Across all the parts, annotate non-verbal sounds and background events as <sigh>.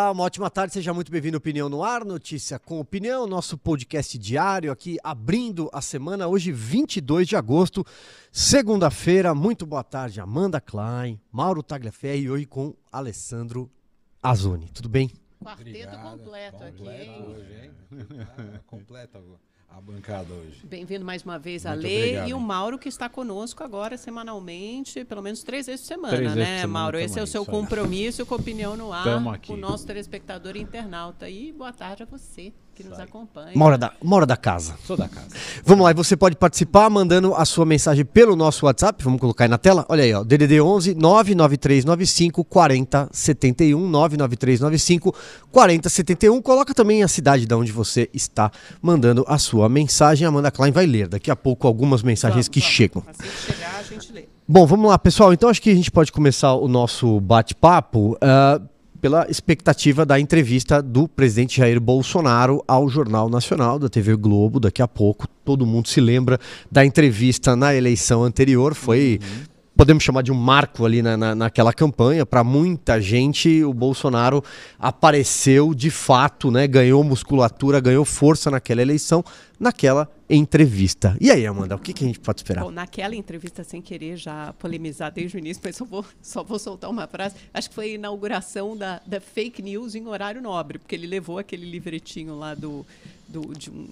Olá, uma ótima tarde, seja muito bem-vindo ao Opinião no Ar, notícia com opinião, nosso podcast diário aqui abrindo a semana, hoje 22 de agosto, segunda-feira. Muito boa tarde, Amanda Klein, Mauro Tagliaferri e hoje com Alessandro Azoni. Tudo bem? Quarteto Obrigado. completo aqui, Completo hein? hoje, hein? <laughs> Ah, Completa a bancada hoje. Bem-vindo mais uma vez a Lê obrigado. e o Mauro que está conosco agora semanalmente, pelo menos três vezes por semana, Três né, semana Mauro? Esse é o seu compromisso com a opinião no ar, o nosso telespectador internauta. E boa tarde a você que nos acompanha. Mora da, mora da casa. Sou da casa. Vamos lá, e você pode participar mandando a sua mensagem pelo nosso WhatsApp, vamos colocar aí na tela. Olha aí, ó, DDD 11 99395 4071, 99395 4071. Coloca também a cidade de onde você está mandando a sua mensagem. A Amanda Klein vai ler daqui a pouco algumas mensagens Vamos, que vamos. chegam. Assim que chegar, a gente lê. Bom, vamos lá, pessoal. Então acho que a gente pode começar o nosso bate-papo ah, pela expectativa da entrevista do presidente Jair Bolsonaro ao Jornal Nacional da TV Globo. Daqui a pouco, todo mundo se lembra da entrevista na eleição anterior. Foi. Podemos chamar de um marco ali na, na- naquela campanha. Para muita gente, o Bolsonaro apareceu de fato, né? Ganhou musculatura, ganhou força naquela eleição, naquela entrevista. E aí, Amanda, o que, que a gente pode esperar? Bom, naquela entrevista, sem querer já polemizar desde o início, mas só vou, <laughs> só vou soltar uma frase. Acho que foi a inauguração da, da fake news em horário nobre, porque ele levou aquele livretinho lá do, do- de um,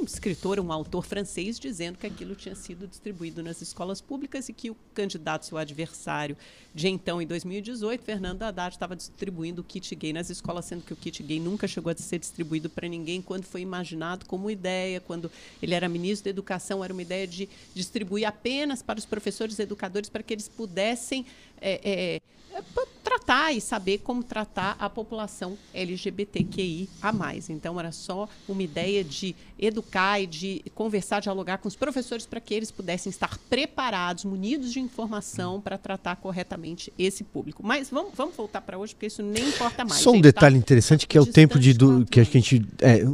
um escritor, um autor francês, dizendo que aquilo tinha sido distribuído nas escolas públicas e que o candidato, seu adversário de então, em 2018, Fernando Haddad, estava distribuindo o kit gay nas escolas, sendo que o kit gay nunca chegou a ser distribuído para ninguém quando foi imaginado como ideia, quando ele era ministro da Educação, era uma ideia de distribuir apenas para os professores e educadores para que eles pudessem é, é, é, p- tratar e saber como tratar a população LGBTQI a mais. Então era só uma ideia de educar e de conversar, dialogar com os professores para que eles pudessem estar preparados, munidos de informação para tratar corretamente esse público. Mas vamos, vamos voltar para hoje, porque isso nem importa mais. Só um tá? detalhe interessante que é o tempo de do, que a gente é,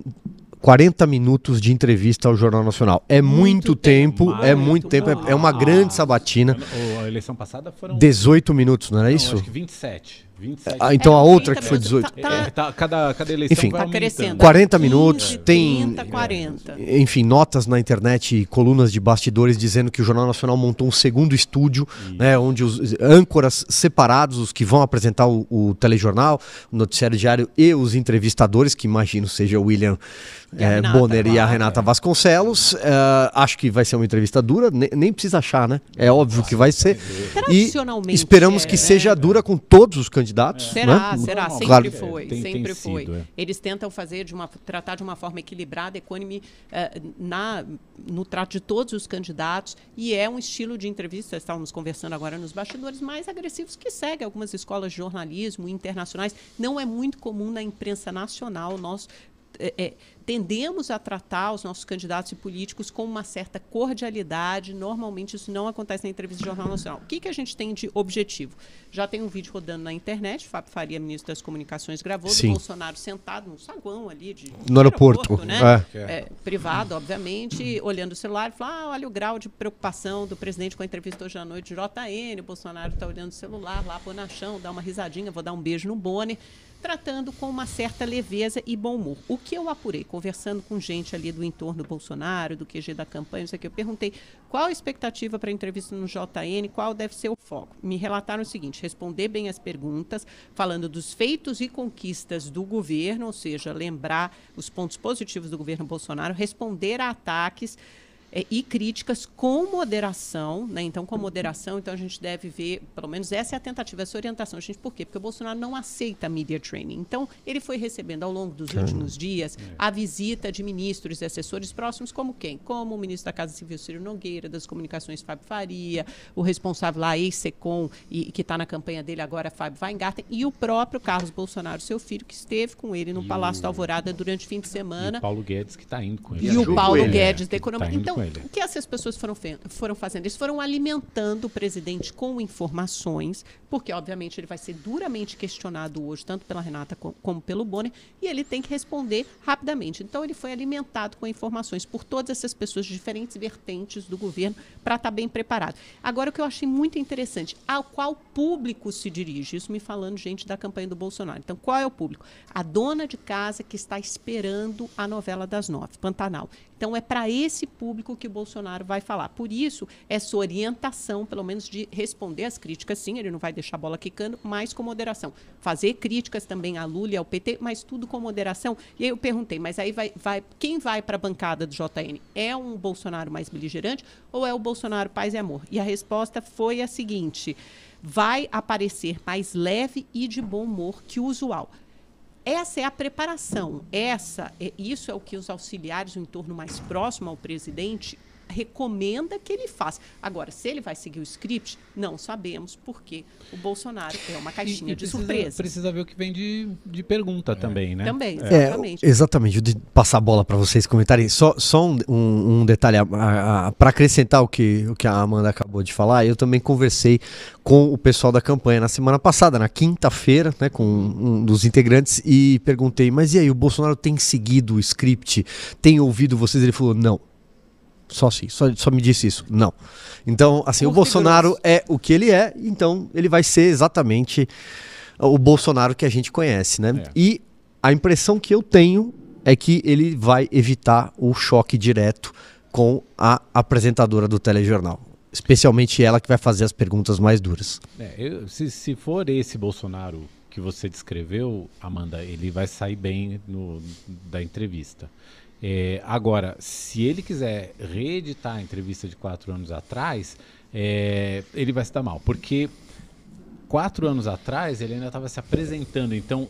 40 minutos de entrevista ao Jornal Nacional. É muito, Muito tempo, tempo, é muito tempo, é, é uma grande sabatina. A eleição passada foram. 18 minutos, não era não, isso? Acho que 27. 27. Ah, então a É, outra 30 que foi minutos, 18. tá- É, tá- cada, cada eleição Enfim. vai Tá crescendo. 40 15, minutos, tem- 30, 40. Enfim, notas na internet e colunas de bastidores dizendo que o Jornal Nacional montou um segundo estúdio, né, onde os âncoras separados, os que vão apresentar o, o telejornal, o noticiário diário e os entrevistadores, que imagino seja o William E a eh, Renata, Bonner e a. Renata Vasconcelos. Eh, acho que vai ser uma entrevista dura, ne- nem precisa achar, né? É óbvio que vai ser. E Tradicionalmente esperamos é, que né? seja dura com todos os candidatos. Será, né? será, Normal. sempre Claro. foi, Tem- tem sempre sido, foi. é. Eles tentam fazer de uma tratar de uma forma equilibrada, econômica eh, na no trato de todos os candidatos e é um estilo de entrevista, estávamos conversando agora nos bastidores mais agressivos que segue algumas escolas de jornalismo internacionais. Não é muito comum na imprensa nacional nós eh, eh, tendemos a tratar os nossos candidatos e políticos com uma certa cordialidade. Normalmente isso não acontece na entrevista de Jornal Nacional. O que, que a gente tem de objetivo? Já tem um vídeo rodando na internet, Fábio Faria, ministro das Comunicações, gravou Sim. do Bolsonaro sentado no saguão ali de No aeroporto, né? é. É, privado, obviamente, olhando o celular, e falou: ah, olha o grau de preocupação do presidente com a entrevista hoje à noite de JN, o Bolsonaro está olhando o celular lá, bonachão, dá uma risadinha, vou dar um beijo no Bonner, tratando com uma certa leveza e bom humor. O que eu apurei, conversando com gente ali do entorno do Bolsonaro, do QG da campanha, não sei o que, eu perguntei qual a expectativa para a entrevista no JN, qual deve ser o foco. Me relataram o seguinte: responder bem as perguntas, falando dos feitos e conquistas do governo, ou seja, lembrar os pontos positivos do governo Bolsonaro, responder a ataques eh, e críticas com moderação, né? Então, com moderação, então a gente deve ver, pelo menos essa é a tentativa, essa orientação. Gente, por quê? Porque o Bolsonaro não aceita media training. Então, ele foi recebendo ao longo dos últimos dias a visita de ministros e assessores próximos, como quem? Como o ministro da Casa Civil, Ciro Nogueira, das Comunicações, Fábio Faria, o responsável lá, ex-SECOM, e que está na campanha dele agora, Fábio Weingarten, e o próprio Carlos Bolsonaro, seu filho, que esteve com ele no E Palácio o- da Alvorada durante o fim de E semana. o Paulo Guedes que tá indo com ele. E o Paulo ele. Guedes da economia. tá então, com ele. O que essas pessoas foram, foram fazendo? Eles foram alimentando o presidente com informações, porque, obviamente, ele vai ser duramente questionado hoje, tanto pela Renata como pelo Bonner, e ele tem que responder rapidamente. Então, ele foi alimentado com informações por todas essas pessoas de diferentes vertentes do governo para estar tá bem preparado. Agora, o que eu achei muito interessante, ao qual público se dirige? Isso me falando, gente, da campanha do Bolsonaro. Então, qual é o público? A dona de casa que está esperando a novela das nove, Pantanal. Então, é para esse público que o Bolsonaro vai falar. Por isso, essa orientação, pelo menos, de responder às críticas, sim, ele não vai deixar a bola quicando, mas com moderação. Fazer críticas também a Lula e ao PT, mas tudo com moderação. E aí eu perguntei, mas aí vai, vai quem vai para a bancada do JN? É um Bolsonaro mais beligerante ou é o Bolsonaro paz e amor? E a resposta foi a seguinte: vai aparecer mais leve e de bom humor que o usual. Essa é a preparação. Essa, é, isso é o que os auxiliares, o entorno mais próximo ao presidente, recomenda que ele faça. Agora, se ele vai seguir o script, não sabemos, porque o Bolsonaro é uma caixinha e, e de surpresa. Precisa ver o que vem de, de pergunta é. também, né? Também, é. exatamente. É, exatamente. De passar a bola para vocês comentarem. Só, só um, um, um detalhe, para acrescentar o que, o que a Amanda acabou de falar, eu também conversei com o pessoal da campanha na semana passada, na quinta-feira, né, com um dos integrantes, e perguntei, mas e aí, o Bolsonaro tem seguido o script? Tem ouvido vocês? Ele falou, não só assim, só, só me disse isso. Não. Então, assim, o Bolsonaro é o que ele é, então ele vai ser exatamente o Bolsonaro que a gente conhece, né? É. E a impressão que eu tenho é que ele vai evitar o choque direto com a apresentadora do telejornal. Especialmente ela que vai fazer as perguntas mais duras. É, eu, se, se for esse Bolsonaro que você descreveu, Amanda, ele vai sair bem no, da entrevista. É, agora, se ele quiser reeditar a entrevista de quatro anos atrás, é, ele vai se dar mal, porque quatro anos atrás ele ainda estava se apresentando. Então,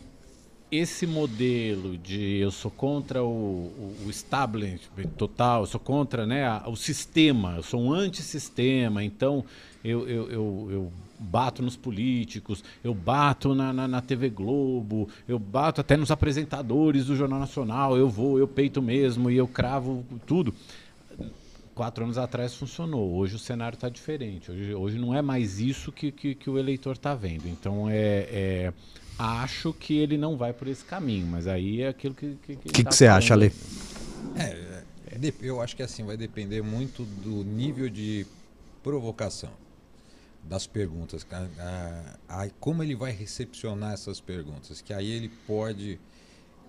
esse modelo de eu sou contra o, o, o establishment total, eu sou contra né, a, o sistema, eu sou um antissistema, então eu, eu, eu, eu bato nos políticos, eu bato na, na, na, TV Globo, eu bato até nos apresentadores do Jornal Nacional, eu vou, eu peito mesmo e eu cravo tudo. Quatro anos atrás funcionou, hoje o cenário está diferente, hoje, hoje não é mais isso que, que, que o eleitor está vendo. Então é, é, acho que ele não vai por esse caminho, mas aí é aquilo que. O que, que, que, tá que você acha, Ale? É, é, eu acho que assim vai depender muito do nível de provocação das perguntas, a, a, a, como ele vai recepcionar essas perguntas, que aí ele pode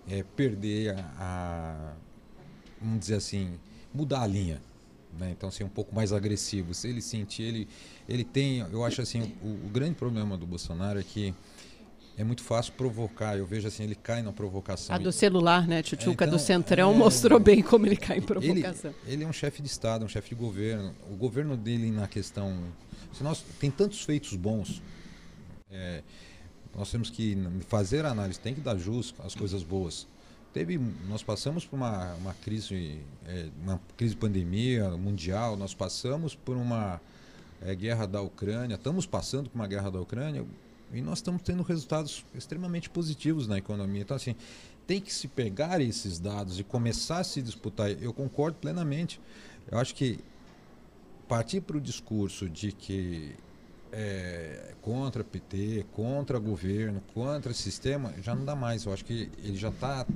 é, perder a, vamos dizer assim, mudar a linha, né? então ser um pouco mais agressivo. Se ele sentir, ele, ele tem, eu acho assim, o, o grande problema do Bolsonaro é que é muito fácil provocar. Eu vejo assim, ele cai na provocação. A do celular, né? Tchutchuca é, então, do Centrão é, mostrou bem como ele cai em provocação. Ele, ele é um chefe de Estado, um chefe de governo. O governo dele na questão se nós tem tantos feitos bons, é, nós temos que fazer a análise, tem que dar jus às coisas boas. Teve, nós passamos por uma, uma crise, é, uma crise de pandemia mundial, nós passamos por uma é, guerra da Ucrânia, estamos passando por uma guerra da Ucrânia e nós estamos tendo resultados extremamente positivos na economia. Então, assim, tem que se pegar esses dados e começar a se disputar. Eu concordo plenamente. Eu acho que partir para o discurso de que é contra PT, contra governo, contra sistema, já não dá mais. Eu acho que ele já está.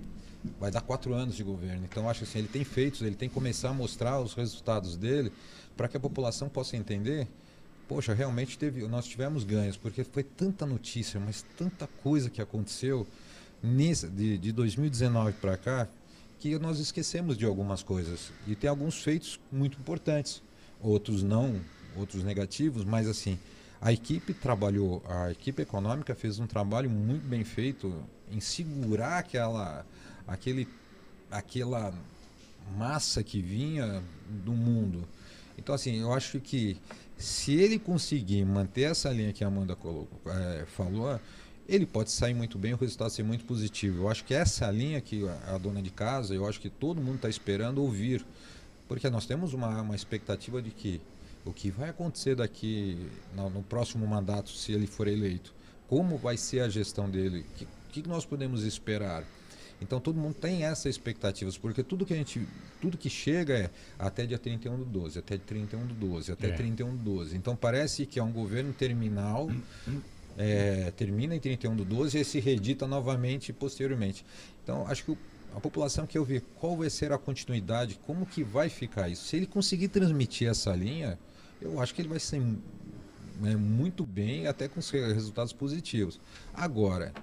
Vai dar quatro anos de governo. Então, acho que assim, ele tem feitos, ele tem que começar a mostrar os resultados dele para que a população possa entender. Poxa, realmente teve, nós tivemos ganhos, porque foi tanta notícia, mas tanta coisa que aconteceu nesse, de, de 2019 para cá, que nós esquecemos de algumas coisas. E tem alguns feitos muito importantes outros não, outros negativos, mas assim, a equipe trabalhou, a equipe econômica fez um trabalho muito bem feito em segurar aquela, aquele, aquela massa que vinha do mundo. Então, assim, eu acho que se ele conseguir manter essa linha que a Amanda colocou, é, falou, ele pode sair muito bem, o resultado ser muito positivo. Eu acho que essa linha que a dona de casa, eu acho que todo mundo está esperando ouvir porque nós temos uma, uma expectativa de que o que vai acontecer daqui no, no próximo mandato, se ele for eleito, como vai ser a gestão dele, o que, que nós podemos esperar. Então todo mundo tem essas expectativas, porque tudo que a gente, tudo que chega é até dia 31 do 12, até 31 do 12, até É. 31 do 12. Então parece que é um governo terminal, é, termina em 31 do 12 e se reedita novamente posteriormente. Então acho que o- a população quer ouvir qual vai ser a continuidade, como que vai ficar isso. Se ele conseguir transmitir essa linha, eu acho que ele vai ser né, muito bem, até com resultados positivos. Agora,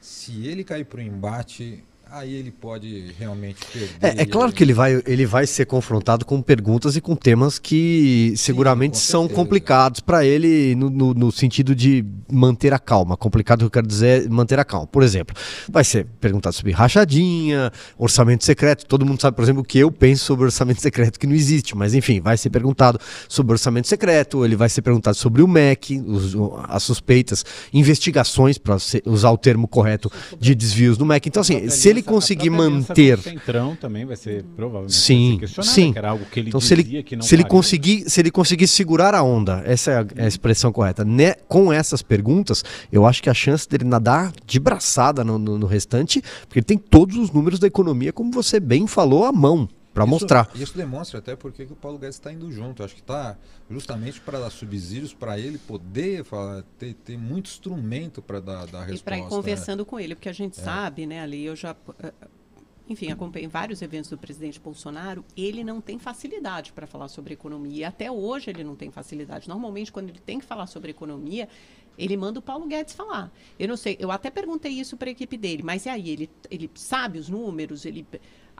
se ele cair para o embate, aí ele pode realmente perder. É, é claro que ele vai, ele vai ser confrontado com perguntas e com temas que seguramente com são complicados para ele no, no- no sentido de manter a calma. Complicado que eu quero dizer é manter a calma. Por exemplo, vai ser perguntado sobre rachadinha, orçamento secreto. Todo mundo sabe, por exemplo, o que eu penso sobre orçamento <laughs> secreto, que não existe. Mas enfim, vai ser perguntado sobre orçamento secreto, ele vai ser perguntado sobre o MEC, os- as suspeitas, investigações, para usar o termo correto, de desvios no MEC. Então, assim, se ele conseguir manter. Centrão também vai ser provavelmente Sim, ser sim. que era algo que ele Então, se ele, se ele conseguir, se ele conseguir segurar a onda, essa é a, é a expressão correta, né, com essas perguntas, eu acho que a chance dele nadar de braçada no, no- no restante, porque ele tem todos os números da economia, como você bem falou, à mão, para mostrar. Isso demonstra até porque que o Paulo Guedes está indo junto. Acho que está justamente para dar subsídios para ele poder falar, ter, ter muito instrumento para dar, dar E resposta. para ir né? conversando com ele, porque a gente sabe, né, ali eu já. eh, Enfim, acompanhei vários eventos do presidente Bolsonaro. Ele não tem facilidade para falar sobre economia. E até hoje ele não tem facilidade. Normalmente, quando ele tem que falar sobre economia, ele manda o Paulo Guedes falar. Eu não sei, eu até perguntei isso para a equipe dele, mas e aí? Ele, ele sabe os números? Ele...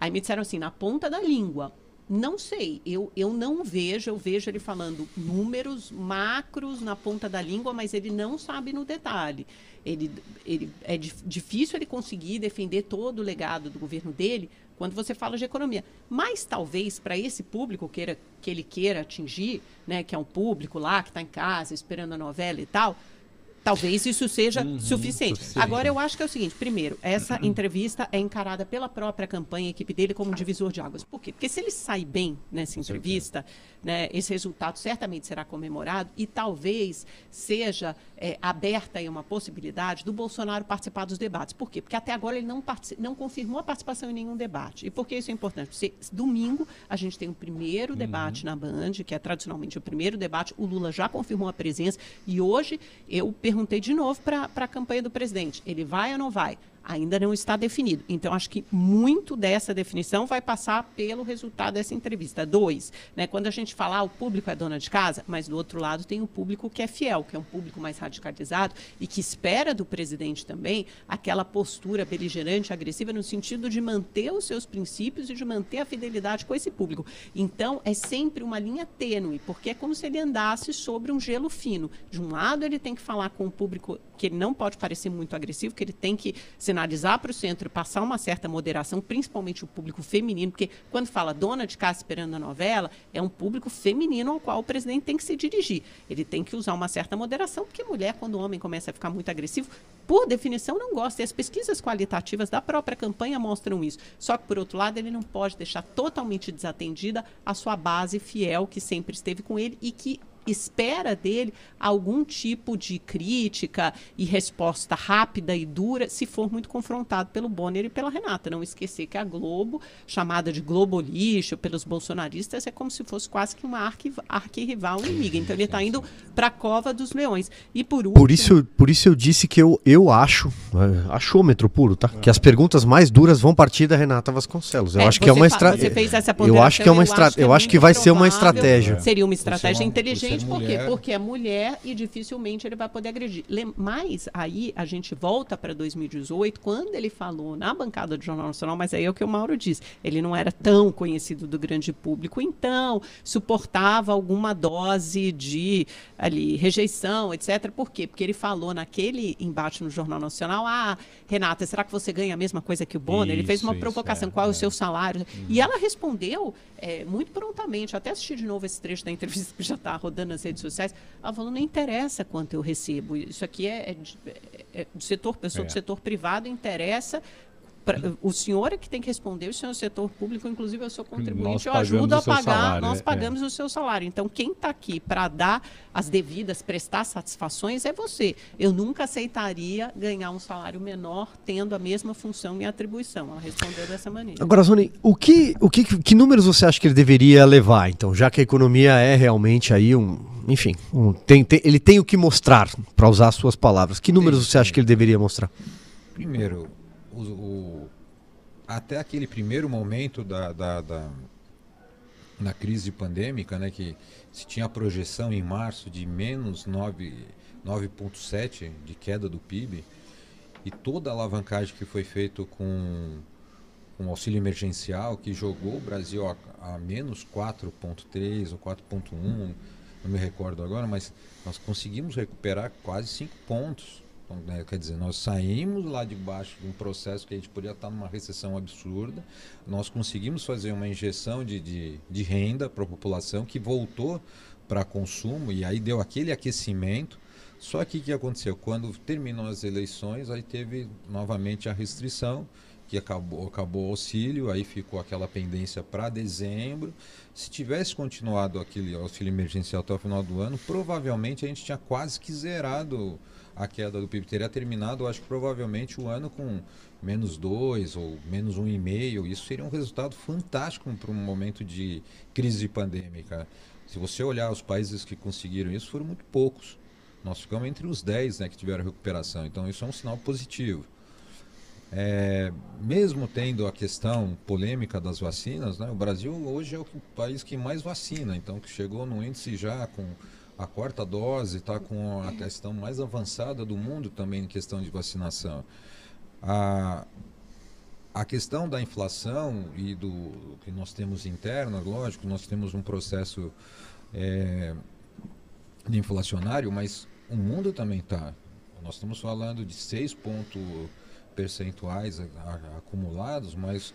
Aí me disseram assim, na ponta da língua. Não sei, eu, eu não vejo, eu vejo ele falando números macros na ponta da língua, mas ele não sabe no detalhe. Ele, ele, é dif- difícil ele conseguir defender todo o legado do governo dele quando você fala de economia. Mas talvez para esse público queira, que ele queira atingir, né, que é um público lá que está em casa esperando a novela e tal, Talvez isso seja Uhum, suficiente. suficiente. Agora, eu acho que é o seguinte: primeiro, essa entrevista é encarada pela própria campanha, a equipe dele, como um divisor de águas. Por quê? Porque se ele sai bem nessa entrevista, né, esse resultado certamente será comemorado e talvez seja é, aberta aí uma possibilidade do Bolsonaro participar dos debates. Por quê? Porque até agora ele não, não confirmou a participação em nenhum debate. E por que isso é importante? Porque domingo a gente tem o primeiro debate na Band, que é tradicionalmente o primeiro debate. O Lula já confirmou a presença e hoje eu perguntei de novo para a campanha do presidente: ele vai ou não vai? Ainda não está definido. Então, acho que muito dessa definição vai passar pelo resultado dessa entrevista. Dois, né, quando a gente falar o público é dona de casa, mas do outro lado tem o público que é fiel, que é um público mais radicalizado e que espera do presidente também aquela postura beligerante, agressiva, no sentido de manter os seus princípios e de manter a fidelidade com esse público. Então, é sempre uma linha tênue, porque é como se ele andasse sobre um gelo fino. De um lado, ele tem que falar com o público que ele não pode parecer muito agressivo, que ele tem que sinalizar para o centro e passar uma certa moderação, principalmente o público feminino, porque quando fala dona de casa esperando a novela, é um público feminino ao qual o presidente tem que se dirigir. Ele tem que usar uma certa moderação, porque mulher, quando o homem começa a ficar muito agressivo, por definição não gosta. E as pesquisas qualitativas da própria campanha mostram isso. Só que, por outro lado, ele não pode deixar totalmente desatendida a sua base fiel, que sempre esteve com ele e que espera dele algum tipo de crítica e resposta rápida e dura se for muito confrontado pelo Bonner e pela Renata. Não esquecer que a Globo, chamada de Globo lixo pelos bolsonaristas, é como se fosse quase que uma arqui- arquirrival inimiga. Então ele está indo para a cova dos leões. E por último, Por isso, por isso eu disse que eu, eu acho, é, achômetro puro, tá? Que as perguntas mais duras vão partir da Renata Vasconcelos. Eu É, acho que é uma estratégia. Você fez essa Eu acho que é uma ponderação, estra... eu acho que é vai muito ser uma estratégia. Seria uma estratégia uma- inteligente, por quê? Porque é mulher e dificilmente ele vai poder agredir. Mas aí a gente volta para 2018, quando ele falou na bancada do Jornal Nacional, mas aí é o que o Mauro disse, ele não era tão conhecido do grande público, então suportava alguma dose de ali rejeição, etc. Por quê? Porque ele falou naquele embate no Jornal Nacional, ah, Renata, será que você ganha a mesma coisa que o Bonner? ele fez Isso, uma isso, provocação, é, qual é o é. seu salário? E ela respondeu é, muito prontamente. Até assisti de novo esse trecho da entrevista <laughs> que já está rodando nas redes sociais. Ela falou: não interessa quanto eu recebo. Isso aqui é, é é- é do setor, eu sou do É. setor privado, interessa pra, o senhor é que tem que responder, o senhor é o setor público, inclusive eu sou contribuinte, Nós eu ajudo a pagar, salário, nós é, pagamos o seu salário. Então, quem está aqui para dar as devidas, prestar satisfações é você. Eu nunca aceitaria ganhar um salário menor tendo a mesma função e atribuição. Ela respondeu dessa maneira. Agora, Zoni, o que, o que, que números você acha que ele deveria levar, então, já que a economia é realmente aí um, enfim, um, tem, tem- ele tem o que mostrar, para usar as suas palavras. Que números Sim, você acha que ele deveria mostrar? Primeiro, o, o- até aquele primeiro momento da, da, da, na crise pandêmica, né, que se tinha a projeção em março de menos 9 9,7 de queda do PIB, e toda a alavancagem que foi feita com, com o auxílio emergencial, que jogou o Brasil a, a menos 4,3 ou 4,1, não me recordo agora, mas nós conseguimos recuperar quase 5 pontos. Né, quer dizer, nós saímos lá de baixo de um processo que a gente podia estar numa recessão absurda, nós conseguimos fazer uma injeção de, de, de renda para a população que voltou para consumo e aí deu aquele aquecimento. Só que o que aconteceu? Quando terminou as eleições, aí teve novamente a restrição, que acabou, acabou o auxílio, aí ficou aquela pendência para dezembro. Se tivesse continuado aquele auxílio emergencial até o final do ano, provavelmente a gente tinha quase que zerado a queda do PIB. Teria terminado, eu acho que provavelmente o ano com menos 2 ou menos 1,5. Isso seria um resultado fantástico para um momento de crise pandêmica. Se você olhar os países que conseguiram isso, foram muito poucos. Nós ficamos entre os 10 né, que tiveram recuperação. Então isso é um sinal positivo. É, mesmo tendo a questão polêmica das vacinas, né, o Brasil hoje é o país que mais vacina, então que chegou no índice já com a quarta dose, está com a questão mais avançada do mundo também em questão de vacinação. A, a questão da inflação e do que nós temos interna, lógico, nós temos um processo é, inflacionário, mas o mundo também está. Nós estamos falando de 6 pontos percentuais acumulados, mas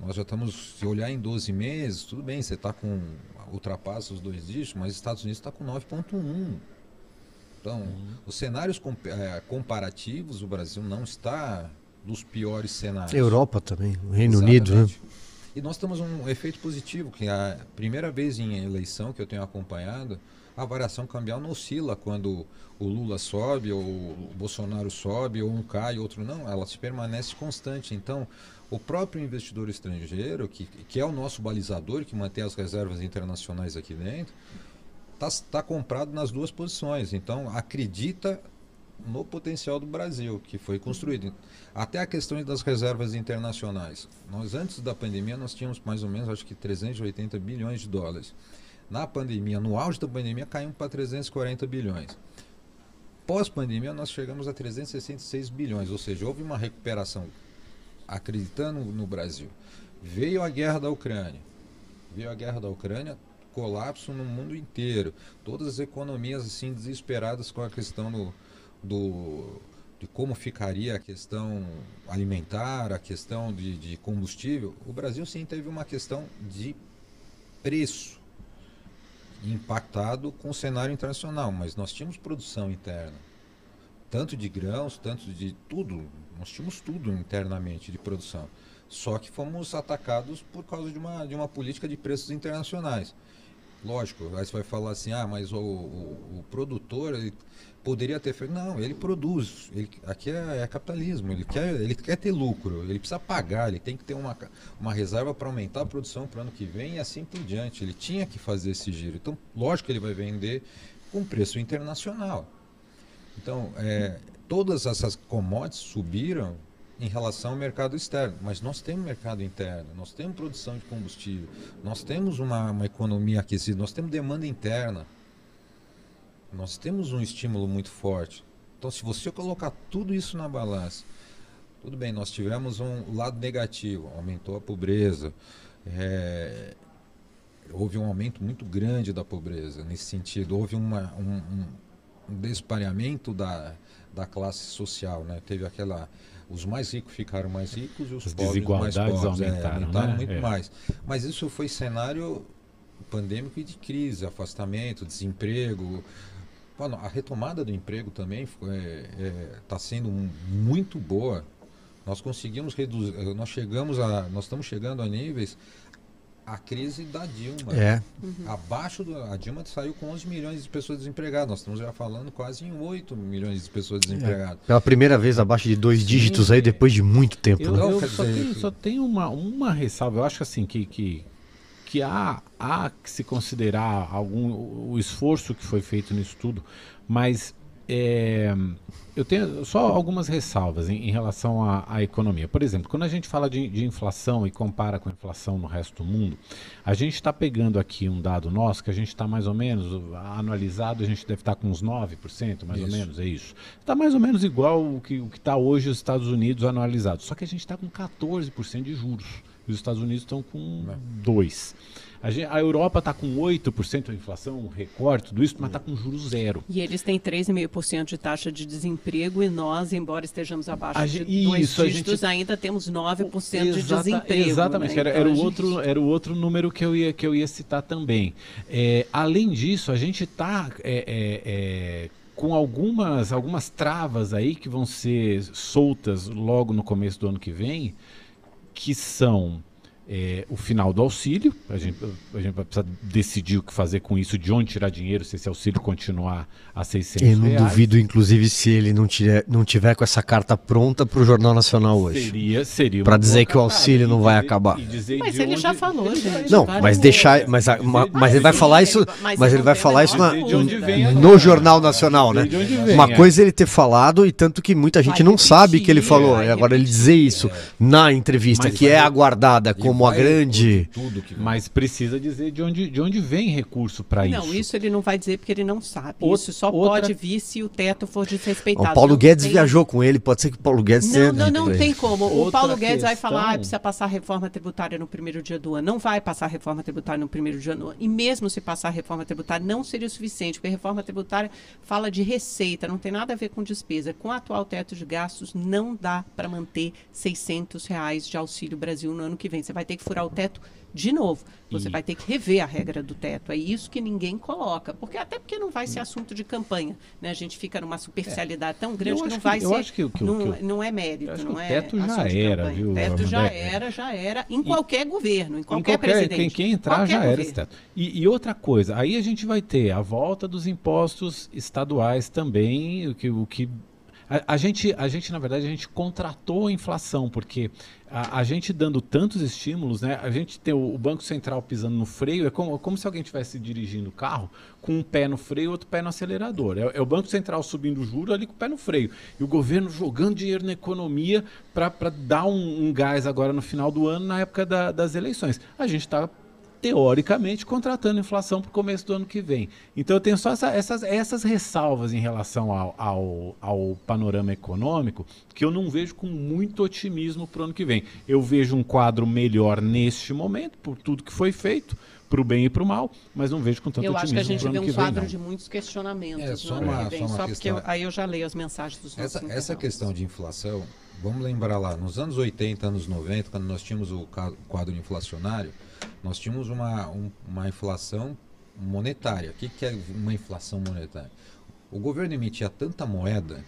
nós já estamos, se olhar em 12 meses, tudo bem, você está com, ultrapassa os dois dígitos, mas os Estados Unidos está com 9,1. Então, os cenários eh, comparativos, o Brasil não está dos piores cenários. Europa também, o Reino Unido, né? Exatamente. E nós temos um efeito positivo, que é a primeira vez em eleição que eu tenho acompanhado, a variação cambial não oscila quando o Lula sobe, ou o Bolsonaro sobe, ou um cai, outro não, ela se permanece constante. Então, o próprio investidor estrangeiro, que, que é o nosso balizador, que mantém as reservas internacionais aqui dentro, está comprado nas duas posições. Então, acredita no potencial do Brasil, que foi construído. Até a questão das reservas internacionais. Nós, antes da pandemia, nós tínhamos mais ou menos, acho que 380 bilhões de dólares. Na pandemia, no auge da pandemia, caímos para 340 bilhões. Pós-pandemia, nós chegamos a 366 bilhões, ou seja, houve uma recuperação acreditando no Brasil. Veio a guerra da Ucrânia. Veio a guerra da Ucrânia, colapso no mundo inteiro. Todas as economias assim desesperadas com a questão do, do de como ficaria a questão alimentar, a questão de, de combustível. O Brasil sim teve uma questão de preço impactado com o cenário internacional, mas nós tínhamos produção interna, tanto de grãos, tanto de tudo, nós tínhamos tudo internamente de produção. Só que fomos atacados por causa de uma, de uma política de preços internacionais. Lógico, aí você vai falar assim, ah, mas o, o, o produtor ele poderia ter feito. Não, ele produz. Ele, aqui é, é capitalismo, ele quer, ele quer ter lucro, ele precisa pagar, ele tem que ter uma, uma reserva para aumentar a produção para o ano que vem e assim por diante. Ele tinha que fazer esse giro. Então, lógico que ele vai vender com preço internacional. Então, é, todas essas commodities subiram em relação ao mercado externo, mas nós temos mercado interno, nós temos produção de combustível, nós temos uma, uma economia aquecida, nós temos demanda interna, nós temos um estímulo muito forte. Então, se você colocar tudo isso na balança, tudo bem, nós tivemos um lado negativo, aumentou a pobreza, é, houve um aumento muito grande da pobreza nesse sentido, houve uma, um, um, despareamento da, da classe social, né? Teve aquela os mais ricos ficaram mais ricos e os As pobres mais desigualdades pobres aumentaram, é, aumentaram né? muito É. mais. Mas isso foi cenário pandêmico e de crise, afastamento, desemprego. A retomada do emprego também está sendo um- muito boa. Nós conseguimos reduzir, nós chegamos a, nós estamos chegando a níveis a crise da Dilma. É. Abaixo do, a Dilma saiu com 11 milhões de pessoas desempregadas. Nós estamos já falando quase em 8 milhões de pessoas desempregadas. Pela primeira vez abaixo de dois dígitos aí, depois de muito tempo. Eu, né? Eu só, tenho, que- só tenho uma, uma ressalva. Eu acho assim que, que, que há, há que se considerar algum, o esforço que foi feito nisso tudo, mas é, eu tenho só algumas ressalvas em, em relação à, à economia. Por exemplo, quando a gente fala de, de inflação e compara com a inflação no resto do mundo, a gente está pegando aqui um dado nosso que a gente está mais ou menos, anualizado, a gente deve estar com uns 9%, mais ou Isso. menos, é isso. Está mais ou menos igual o que está hoje os Estados Unidos anualizado. Só que a gente está com 14% de juros. E os Estados Unidos estão com 2%. A, gen- a Europa está com 8% de inflação, um recorde, tudo isso, mas está com juros zero. E eles têm 3,5% de taxa de desemprego e nós, embora estejamos abaixo A de dois isso, a dígitos, gente- ainda temos 9% de Exata- desemprego. Exatamente, né? era, Então, era o gente- outro, era o outro número que eu ia, que eu ia citar também. É, além disso, a gente está com algumas, algumas travas aí que vão ser soltas logo no começo do ano que vem, que são é, o final do auxílio, a gente, a gente vai precisar decidir o que fazer com isso, de onde tirar dinheiro, se esse auxílio continuar a 600 Eu não reais. duvido, inclusive, se ele não tiver, não tiver com essa carta pronta para o Jornal Nacional hoje. Seria, seria Pra uma dizer que o auxílio não vai dizer- acabar. e dizer Mas ele já onde- falou, ele gente. Não, mas deixar, mas, a- ma- mas ele vai falar isso, Mas mas ele vai falar isso na- no Jornal Nacional, né? Uma é. coisa é ele ter falado e tanto que muita gente Vai não sabe que ele falou. vai agora ele dizer isso na entrevista, Mas que é vai- aguardada E como a vai grande. Tudo que Mas precisa dizer de onde, de onde vem recurso para isso. Não, isso ele não vai dizer porque ele não sabe. Outra- isso só outra- pode vir se o teto for desrespeitado. O Paulo Não Guedes tem- viajou com ele, pode ser que o Paulo Guedes Não, tenha não, não tem como. O Outra Paulo Guedes vai falar, ah, questão- precisa passar a reforma tributária no primeiro dia do ano. Não vai passar a reforma tributária no primeiro dia do ano. E mesmo se passar a reforma tributária, não seria o suficiente, porque a reforma tributária fala de receita, não tem nada a ver com despesa. Com o atual teto de gastos, não dá para manter 600 reais de Auxílio Brasil no ano que vem. Você vai ter que furar o teto de novo. Você E- vai ter que rever a regra do teto. É isso que ninguém coloca. Porque até porque não vai ser assunto de campanha. Né? A gente fica numa superficialidade tão grande Eu que não acho que- vai eu ser. acho que o- que o- não, que o- não é mérito. eu não o é teto já era, viu, O teto já Amanda? era, já era. Em qualquer governo, em qualquer, Em presidente. Quem, quem entrar Qualquer já era governo. esse teto. E, e outra coisa, aí a gente vai ter a volta dos impostos estaduais também, o que, o que a, gente, a gente, na verdade, a gente contratou a inflação, porque a, a gente dando tantos estímulos, né? A gente tem o, o Banco Central pisando no freio, é como, como se alguém estivesse dirigindo o carro com um pé no freio e outro pé no acelerador. É, é o Banco Central subindo o juro ali com o pé no freio. E o governo jogando dinheiro na economia para dar um, um gás agora no final do ano, na época da- das eleições. A gente está teoricamente contratando inflação para o começo do ano que vem. Então eu tenho só essa- essas, essas ressalvas em relação ao, ao, ao panorama econômico que eu não vejo com muito otimismo para o ano que vem. Eu vejo um quadro melhor neste momento, por tudo que foi feito, para o bem e para o mal, mas não vejo com tanto Eu acho que a otimismo gente vê um vem, quadro não. de muitos questionamentos. É, só no ano uma- que vem, só uma porque questão. eu- aí eu já leio as mensagens dos nossos Essa, essa internautas. questão de inflação, vamos lembrar lá, nos anos 80, anos 90, quando nós tínhamos o quadro inflacionário, nós tínhamos uma, um- uma inflação monetária. O que, que é uma inflação monetária? O governo emitia tanta moeda,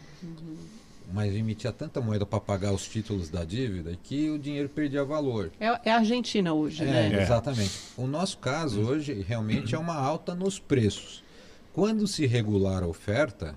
mas emitia tanta moeda para pagar os títulos da dívida que o dinheiro perdia valor. É, é a Argentina hoje, É, né? exatamente. O nosso caso hoje realmente é uma alta nos preços. Quando se regular a oferta,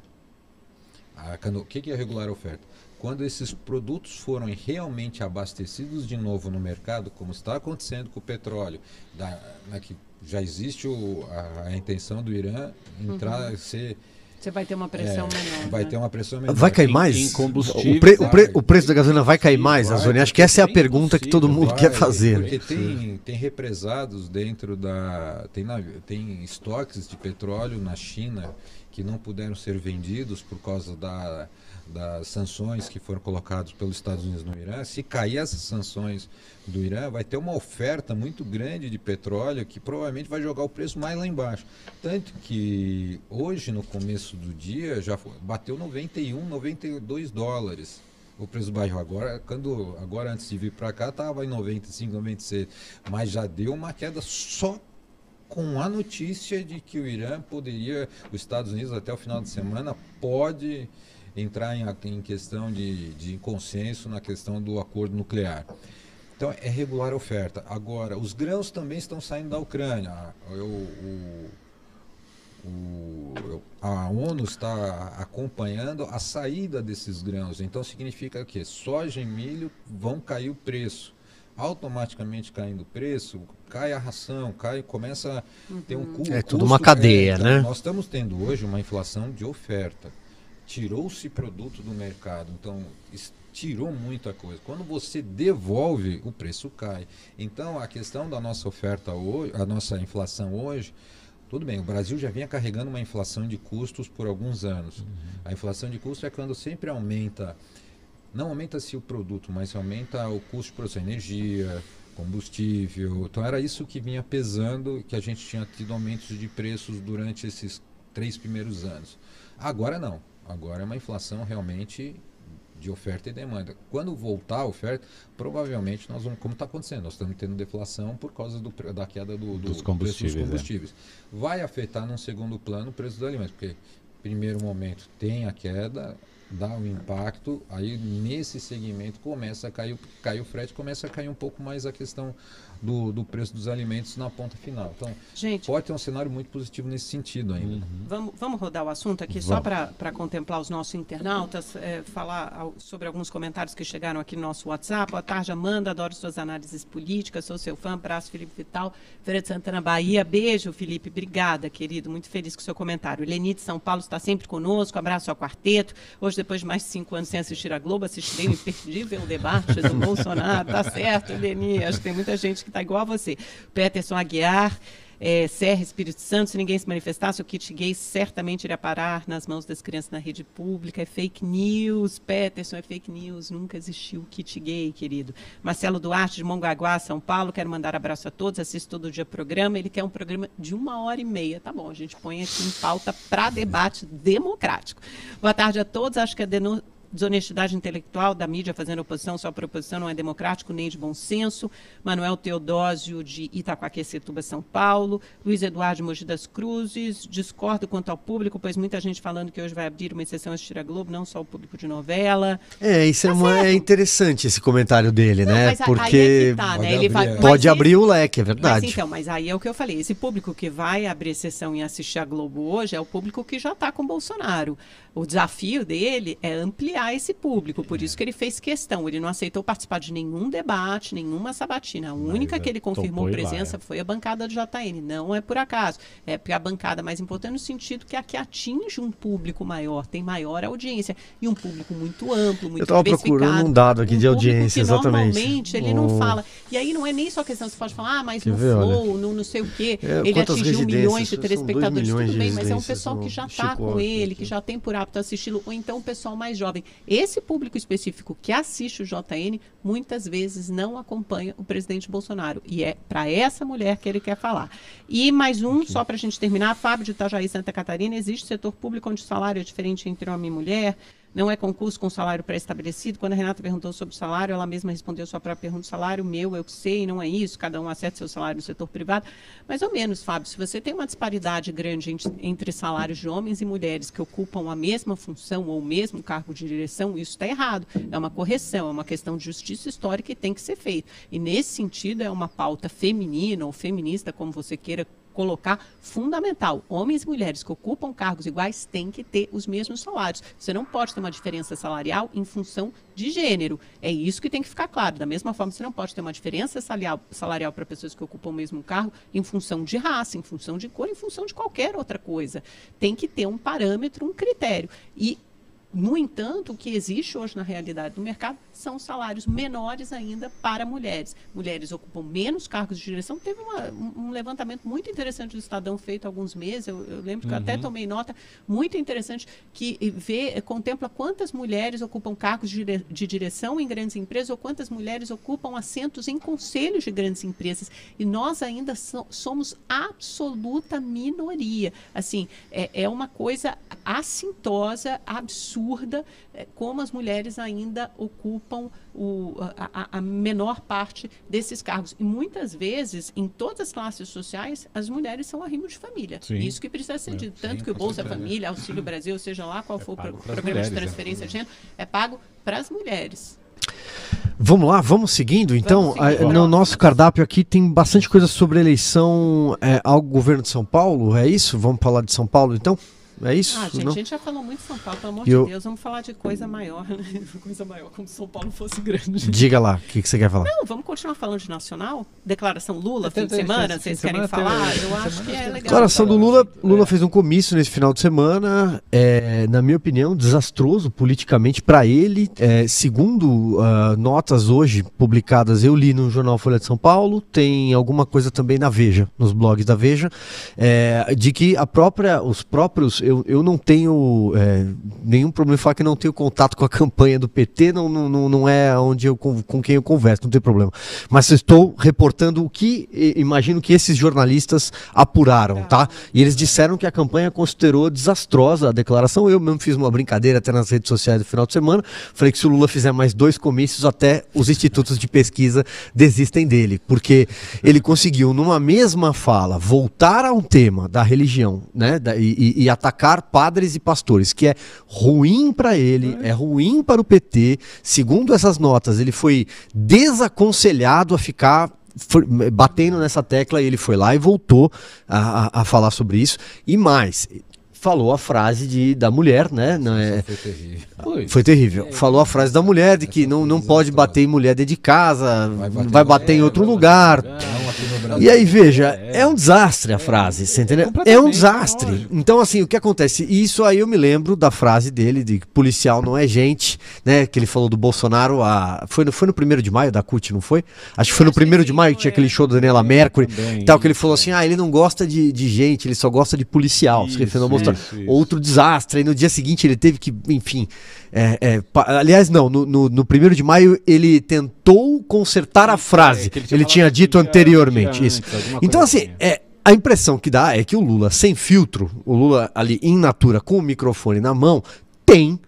a cano- o que que é regular a oferta? Quando esses produtos forem realmente abastecidos de novo no mercado, como está acontecendo com o petróleo, da, né, que já existe o- a, a intenção do Irã entrar, ser, Você vai ter uma pressão é, menor. vai né? ter uma pressão menor. Vai cair mais? em combustível, o, pre- o, pre- o preço da gasolina vai cair mais, Vai, Azone? Acho que essa é a pergunta que todo mundo Vai, quer fazer. Porque tem, tem represados dentro da. Tem, tem estoques de petróleo na China que não puderam ser vendidos por causa da, das sanções que foram colocadas pelos Estados Unidos no Irã. Se cair essas sanções do Irã, vai ter uma oferta muito grande de petróleo que provavelmente vai jogar o preço mais lá embaixo. Tanto que hoje, no começo do dia, já bateu 91, 92 dólares o preço barril. Agora, quando, agora antes de vir para cá, estava em 95, 96. Mas já deu uma queda só com a notícia de que o Irã poderia, os Estados Unidos até o final de semana pode entrar em, em questão de, de consenso na questão do acordo nuclear. Então é regular a oferta. Agora, os grãos também estão saindo da Ucrânia. Eu, o, o, a ONU está acompanhando a saída desses grãos. Então significa que soja e milho vão cair o preço. Automaticamente caindo o preço, cai a ração, cai, começa a ter um uhum. custo. É tudo uma cadeia, é, né? Nós estamos tendo hoje uma inflação de oferta. Tirou-se produto do mercado. Então, tirou muita coisa. Quando você devolve, o preço cai. Então, a questão da nossa oferta hoje, a nossa inflação hoje, tudo bem, o Brasil já vinha carregando uma inflação de custos por alguns anos. Uhum. A inflação de custos é quando sempre aumenta, não aumenta-se o produto, mas aumenta o custo de produção de energia, combustível. Então era isso que vinha pesando, que a gente tinha tido aumentos de preços durante esses três primeiros anos. Agora não. Agora é uma inflação realmente de oferta e demanda. Quando voltar a oferta, provavelmente nós vamos, como está acontecendo, nós estamos tendo deflação por causa do, da queda do, do dos combustíveis. Dos combustíveis. É. Vai afetar num segundo plano o preço dos alimentos, porque primeiro momento tem a queda, dá um impacto, aí nesse segmento começa a cair, cair o frete, começa a cair um pouco mais a questão do, do preço dos alimentos na ponta final. Então, Gente, pode ter um cenário muito positivo nesse sentido ainda. Uhum. Vamos, vamos rodar o assunto aqui vamos. só para contemplar os nossos internautas, é, falar sobre alguns comentários que chegaram aqui no nosso WhatsApp. Boa tarde, Amanda, adoro suas análises políticas, sou seu fã, abraço, Felipe Vital, Feira de Santana, Bahia. Beijo, Felipe, obrigada, querido, muito feliz com o seu comentário. Leni de São Paulo está sempre conosco, abraço ao quarteto. Hoje, depois de mais de cinco anos sem assistir a Globo, assistirei o imperdível debate do <laughs> Bolsonaro. Tá certo, Leni, acho que tem muita gente que está igual a você. Peterson Aguiar, é, Serra Espírito Santo, se ninguém se manifestasse, o kit gay certamente iria parar nas mãos das crianças na rede pública. É fake news, Peterson, é fake news. Nunca existiu kit gay, querido. Marcelo Duarte, de Mongaguá, São Paulo, quero mandar abraço a todos, assisto todo dia o programa. Ele quer um programa de uma hora e meia. Tá bom, a gente põe aqui em pauta para debate democrático. Boa tarde a todos. Acho que a denúncia desonestidade intelectual da mídia fazendo oposição, só por oposição não é democrático nem de bom senso. Manuel Teodósio, de Itacoaquecetuba, São Paulo. Luiz Eduardo Mogi das Cruzes. Discordo quanto ao público, pois muita gente falando que hoje vai abrir uma exceção a Tira Globo, não só o público de novela. É, isso é tá é, uma, é, interessante esse comentário dele, não, né? Porque é tá, né? Pode, vai, pode abrir o leque, é verdade. Mas, então, mas aí é o que eu falei. Esse público que vai abrir exceção e assistir a Globo hoje é o público que já está com Bolsonaro. O desafio dele é ampliar esse público, por isso que ele fez questão. Ele não aceitou participar de nenhum debate, nenhuma sabatina. A única que ele confirmou presença é. foi a bancada do JN. Não é por acaso. É porque a bancada mais importante no sentido que é a que atinge um público maior, tem maior audiência. E um público muito amplo, muito Eu estava procurando um dado aqui um de audiência, exatamente. Normalmente ele oh. não fala. E aí não é nem só questão, você pode falar, ah, mas Quer no ver, Flow, no não sei o quê, é, ele atingiu milhões de telespectadores. Tudo bem, mas é um pessoal que já está com ele, que já tem por apto assisti-lo, ou então o pessoal mais jovem. Esse público específico que assiste o JN muitas vezes não acompanha o presidente Bolsonaro. E é para essa mulher que ele quer falar. E mais um, só para a gente terminar, Fábio de Itajaí, Santa Catarina, existe setor público onde o salário é diferente entre homem e mulher não é concurso com salário pré-estabelecido. Quando a Renata perguntou sobre o salário, ela mesma respondeu sua própria pergunta: salário meu, eu sei, não é isso, cada um acerta seu salário no setor privado. Mais ou menos, Fábio, se você tem uma disparidade grande entre salários de homens e mulheres que ocupam a mesma função ou o mesmo cargo de direção, isso está errado. É uma correção, é uma questão de justiça histórica e tem que ser feito. E nesse sentido, é uma pauta feminina ou feminista, como você queira colocar fundamental. Homens e mulheres que ocupam cargos iguais têm que ter os mesmos salários. Você não pode ter uma diferença salarial em função de gênero. É isso que tem que ficar claro. Da mesma forma, você não pode ter uma diferença salarial, salarial para pessoas que ocupam o mesmo cargo em função de raça, em função de cor, em função de qualquer outra coisa. Tem que ter um parâmetro, um critério. E no entanto, o que existe hoje na realidade do mercado são salários menores ainda para mulheres. Mulheres ocupam menos cargos de direção. Teve uma, um levantamento muito interessante do Estadão feito há alguns meses, eu, eu lembro que uhum. eu até uhum. tomei nota, muito interessante, que vê, contempla quantas mulheres ocupam cargos de, de direção em grandes empresas ou quantas mulheres ocupam assentos em conselhos de grandes empresas. E nós ainda so, somos absoluta minoria. Assim, é, é uma coisa assintosa, absurda absurda é, como as mulheres ainda ocupam o, a, a, menor parte desses cargos. E muitas vezes, em todas as classes sociais, as mulheres são arrimo de família. Sim. Isso que precisa ser é, dito. Tanto sim, que o Bolsa Família, Auxílio Brasil, seja lá qual é for o pro, programa mulheres, de né? transferência de gênero, é pago para as mulheres. Vamos lá, vamos seguindo. Então, vamos seguindo. no nosso cardápio aqui tem bastante coisa sobre eleição é, ao governo de São Paulo. É isso? Vamos falar de São Paulo então? É isso? Ah, gente, não? a gente já falou muito de São Paulo, pelo amor eu... de Deus. Vamos falar de coisa maior, né? <laughs> Coisa maior, como se São Paulo fosse grande. Diga lá, o que, que, você quer falar? Não, vamos continuar falando de nacional. Declaração Lula, fim de semana, vocês querem falar? Eu acho que é legal. Declaração do Lula, Lula fez um comício nesse final de semana, é, na minha opinião, desastroso politicamente para ele. É, segundo uh, notas hoje publicadas, eu li no jornal Folha de São Paulo, tem alguma coisa também na Veja, nos blogs da Veja, é, de que a própria, os próprios eu, eu não tenho é, nenhum problema em falar que não tenho contato com a campanha do PT, não, não, não é onde eu, com, com quem eu converso, não tem problema. Mas estou reportando o que imagino que esses jornalistas apuraram, tá? E eles disseram que a campanha considerou desastrosa a declaração. Eu mesmo fiz uma brincadeira até nas redes sociais no final de semana. Falei que se o Lula fizer mais dois comícios, até os institutos de pesquisa desistem dele, porque ele conseguiu, numa mesma fala, voltar a um tema da religião, né? E, e atacar atacar padres e pastores, que é ruim para ele, é. é ruim para o PT. Segundo essas notas, ele foi desaconselhado a ficar batendo nessa tecla e ele foi lá e voltou a, a, a falar sobre isso. E mais, falou a frase de, da mulher, né? Não é, foi terrível. Foi, foi terrível. Falou a frase da mulher de que não, não pode bater em mulher dentro de casa, vai bater, vai bater em outro lugar. E aí, veja, é um desastre a frase, você entendeu? É um desastre. Então, assim, o que acontece? Isso aí eu me lembro da frase dele, de que policial não é gente, né? Que ele falou do Bolsonaro, a... foi, no, foi no primeiro de maio da CUT, não foi? Acho que foi no primeiro de maio que tinha aquele show da Daniela Mercury, tal, que ele falou assim, ah, ele não gosta de, de gente, ele só gosta de policial, se referindo ao Bolsonaro isso, isso. outro desastre. Aí no dia seguinte ele teve que, enfim. É, é, aliás, não, no, no, no, primeiro de maio ele tentou consertar a frase. É, ele, tinha, ele tinha dito anteriormente. Antes, isso. Então, assim, assim, é, a impressão que dá é que o Lula, sem filtro, o Lula ali em natura, com o microfone na mão, tem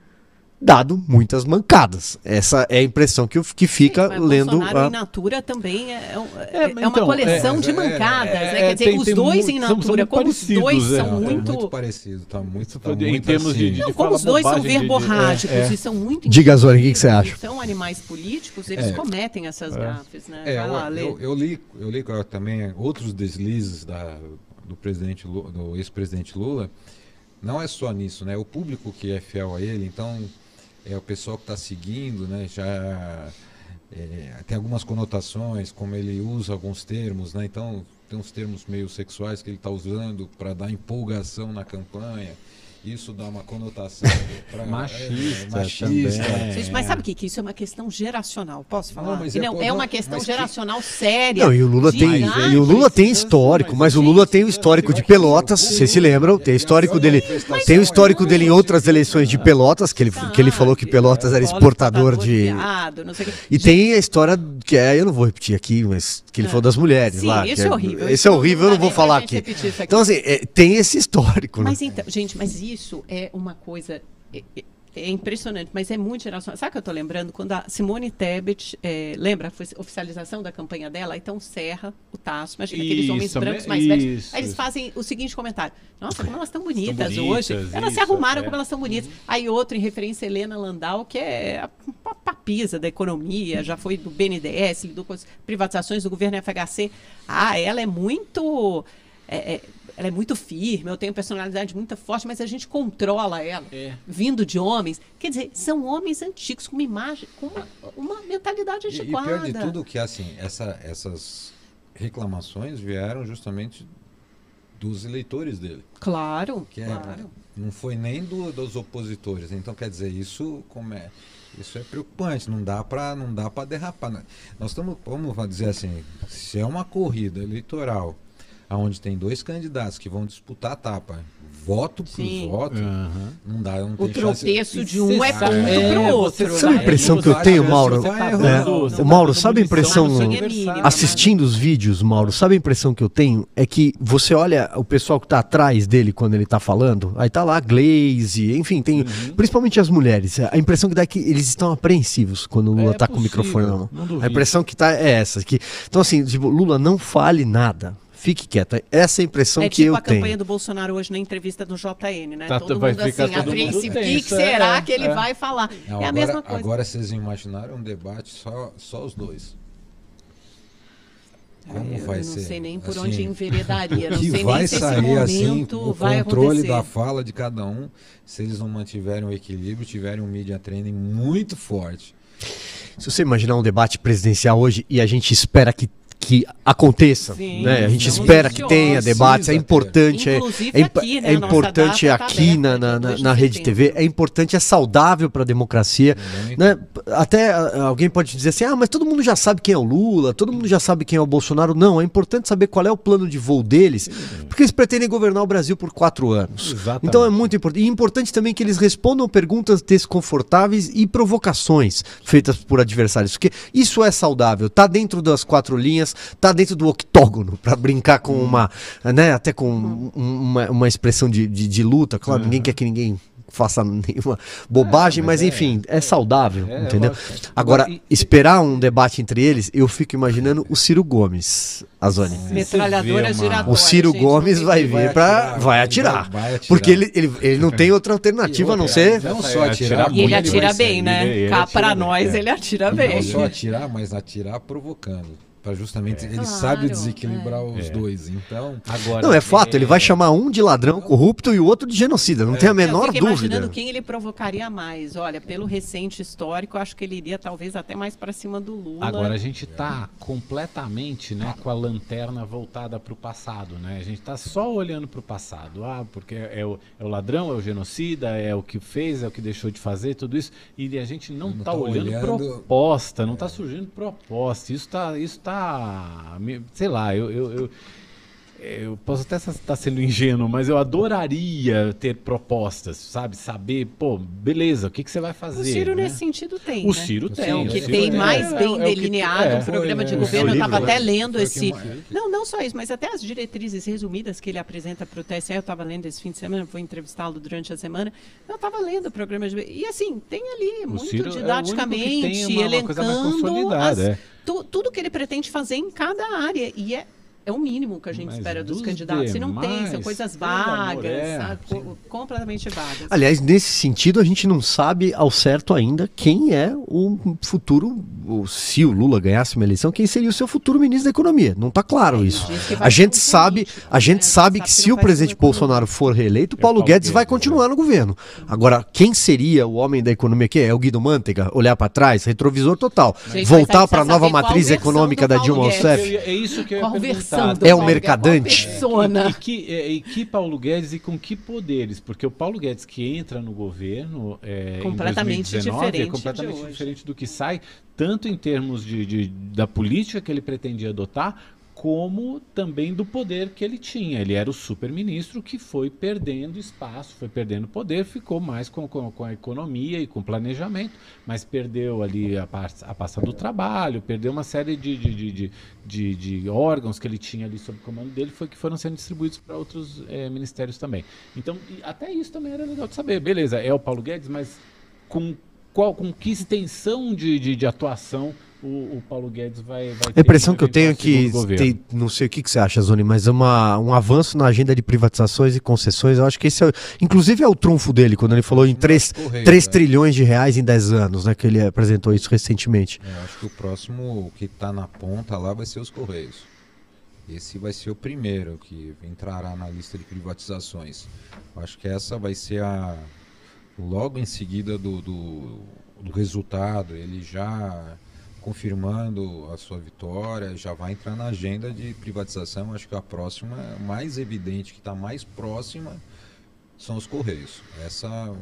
dado muitas mancadas. Essa é a impressão que, que fica Sim, lendo. Bolsonaro a... in natura também é, é, é, é uma então, coleção é, de mancadas, né? Quer dizer, tem, os dois em natura, como os dois são muito. muito parecido, tá muito. Tá em muito termos assim. de, de, Não, como os dois são verborrágicos e são muito. Diga, Zori, o que, que, você acha? São animais políticos, eles cometem essas gafes, né? É, lá, eu, eu, li, eu li também outros deslizes da, do presidente do ex-presidente Lula. Não é só nisso, né? O público que é fiel a ele, então é o pessoal que está seguindo, né, já é, tem algumas conotações, como ele usa alguns termos, né, então tem uns termos meio sexuais que ele está usando para dar empolgação na campanha isso dá uma conotação <laughs> pra, machista, é, machista. Gente, mas sabe o que, que isso é uma questão geracional? Posso falar? Não, mas é, não, é uma questão geracional que... séria. Não, e o Lula tem, e o Lula tem histórico, mas o Lula tem o histórico de Pelotas, vocês se lembram? Tem histórico dele, tem o histórico dele em outras eleições de Pelotas, que ele, que ele falou que Pelotas era exportador de E tem a história que é, eu não vou repetir aqui, mas que ele falou das mulheres lá. Isso é horrível. Esse é horrível, eu não vou falar aqui. Então assim, tem esse histórico. Mas então, gente, mas isso é uma coisa. É, é, é impressionante, mas é muito geracional. Sabe o que eu estou lembrando? Quando a Simone Tebet, é, lembra a oficialização da campanha dela? Então Serra, o Tasso, imagina isso, aqueles homens brancos mais isso, velhos. Aí eles fazem o seguinte comentário: Nossa, como elas estão bonitas, bonitas, hoje. Elas se arrumaram é. como elas estão bonitas. Aí outro, em referência a Helena Landau, que é a papisa da economia, já foi do BNDES, lidou com as privatizações do governo FHC. Ah, ela é muito. É, é, ela é muito firme, eu tenho personalidade muito forte, mas a gente controla ela, é. vindo de homens. Quer dizer, são homens antigos com uma imagem, com uma, uma mentalidade antiquada. E, e pior de tudo que assim, essa, essas reclamações vieram justamente dos eleitores dele. Claro, que é, claro. não foi nem do, dos opositores. Então, quer dizer, isso como é, isso é preocupante. Não dá para não dá para derrapar. Nós estamos, vamos dizer assim, se é uma corrida eleitoral onde tem dois candidatos que vão disputar a tapa, voto por Sim. voto, Aham. não dá, não O tem chance. tropeço de um é ponto é, pro outro. Sabe a né? impressão que eu tenho, Mauro? É, o Mauro, sabe a impressão, é mínimo. assistindo os vídeos, Mauro, sabe a impressão que eu tenho? É que você olha o pessoal que tá atrás dele quando ele tá falando, aí tá lá a Glaze, enfim, tem principalmente as mulheres. A impressão que dá é que eles estão apreensivos quando o Lula É tá com o microfone na mão. A impressão que tá é essa. Que, então, assim, tipo, Lula, não fale nada. Fique quieto. Essa é a impressão É que tipo eu a campanha tenho. do Bolsonaro hoje na entrevista do JN, né? Tá, todo vai mundo ficar assim, todo mundo apreensivo. O que, que será é, que ele é. vai falar? Não, é a agora, mesma coisa. agora vocês imaginaram um debate só, só os dois. Como eu vai não ser? sei nem por Assim, onde enveredaria. Não <laughs> que sei vai nem se esse sair assim, momento o vai controle acontecer. da fala de cada um, se eles não mantiverem o equilíbrio, tiverem um media training muito forte. Se você imaginar um debate presidencial hoje e a gente espera que, que aconteça, Sim, né? A gente espera que tenha debates, é importante, é, Inclusive é, aqui, né, é importante tá aqui na, aberta, na, dia na, 2 de na Rede. TV, é importante, é saudável para a democracia. Muito. Né? Até ah, alguém pode dizer assim: ah, mas todo mundo já sabe quem é o Lula, todo mundo já sabe quem é o Bolsonaro. Não, é importante saber qual é o plano de voo deles, porque eles pretendem governar o Brasil por quatro anos. Exatamente. Então é muito importante. E importante também que eles respondam perguntas desconfortáveis e provocações feitas por adversários, porque isso é saudável, tá dentro das quatro linhas, tá dentro do octógono, para brincar com uma, né, até com um- uma, uma expressão de, de, de luta. Claro, ninguém quer que ninguém faça <laughs> nenhuma bobagem, mas, mas é- enfim, é, saudável, É, entendeu? lógico. Agora, e- esperar um debate entre eles, eu fico imaginando o Ciro Gomes, Azoni. Metralhadora giratória. O Ciro gente, Gomes vai vir para vai atirar, vai atirar. porque ele, ele, ele não tem outra alternativa a não ser Não só é atirar, E ele atira bem, né? Cá bem, nós, é. ele atira bem. não só atirar, mas atirar provocando. Para justamente ele Claro, sabe desequilibrar os É. dois. Então, Agora, Não, é fato, ele vai chamar um de ladrão corrupto e o outro de genocida, não tem a Eu menor fico imaginando dúvida. quem ele provocaria mais. Olha, pelo recente histórico, eu acho que ele iria talvez até mais pra cima do Lula. Agora a gente tá completamente, né, com a lanterna voltada para o passado, né? A gente tá só olhando para o passado, ah, porque é o, é o ladrão, é o genocida, é o que fez, é o que deixou de fazer, tudo isso, e a gente não, Não tá, tá olhando, olhando- proposta, não tá surgindo proposta. Isso tá, isso tá, me- sei lá, eu, eu, eu eu posso até estar sendo ingênuo, mas eu adoraria ter propostas, sabe? Saber, pô, beleza, o que, que você vai fazer? O Ciro, né? nesse sentido, tem. O né? Ciro tem. É o o que tem mais É, bem é o delineado é. no programa de né? governo. Eu Seu estava até né? lendo o esse. mais- Não, não só isso, mas até as diretrizes resumidas que ele apresenta para o TSE. Eu estava lendo esse fim de semana, vou entrevistá-lo durante a semana. Eu estava lendo o programa de. E assim, tem ali, O muito Ciro é o único que didaticamente, tem uma- uma coisa mais elencando consolidada, as- é. tu- tudo que ele pretende fazer em cada área. E é. É o mínimo que a gente Mas espera dos dos candidatos. E não tem, são demais, coisas pelo amor, vagas, é, sabe? completamente vagas. Aliás, nesse sentido, a gente não sabe ao certo ainda quem é o futuro, se o Lula ganhasse uma eleição, quem seria o seu futuro ministro da Economia. Não está claro isso. que A gente um sabe, político, a gente né? sabe Sabe que que se o presidente. Bolsonaro for reeleito, o É Paulo Paulo Guedes vai Guedes, continuar no governo. Agora, quem seria o homem da economia? Quem é? É o Guido Mantega? Olhar para trás, retrovisor total. Gente, Voltar para a nova matriz econômica da Dilma Guedes. Rousseff. É isso que eu ia Qual perguntar. É Guedes? mercadante? E, que, é, e que Paulo Guedes e com que poderes? Porque o Paulo Guedes que entra no governo é, Completamente em 2019 diferente é de completamente hoje. diferente do que sai, tanto em termos de, de- da política que ele pretendia adotar, como também do poder que ele tinha. Ele era o super-ministro que foi perdendo espaço, foi perdendo poder, ficou mais com, com, com a economia e com o planejamento, mas perdeu ali a, a pasta do trabalho, perdeu uma série de, de, de, de, de- órgãos que ele tinha ali sob comando dele, foi que foram sendo distribuídos para outros eh, ministérios também. Então, até isso também era legal de saber. Beleza, é o Paulo Guedes, mas com, qual, com que extensão de, de, de atuação o, o Paulo Guedes vai, vai A impressão que eu tenho é que, tem, não sei o que, que você acha, Zoni, mas é uma, um avanço na agenda de privatizações e concessões. Eu acho que esse é, inclusive é o trunfo dele, quando ele falou em 3, Correios, 3 né? trilhões de reais em 10 anos, né? Que ele apresentou isso recentemente. É, eu acho que o próximo que está na ponta lá vai ser os Correios. Esse vai ser o primeiro que entrará na lista de privatizações. Eu acho que essa vai ser a. Logo em seguida do, do, do resultado, ele já confirmando a sua vitória, já vai entrar na agenda de privatização. Acho que a próxima, mais evidente, que está mais próxima, são os Correios. Essa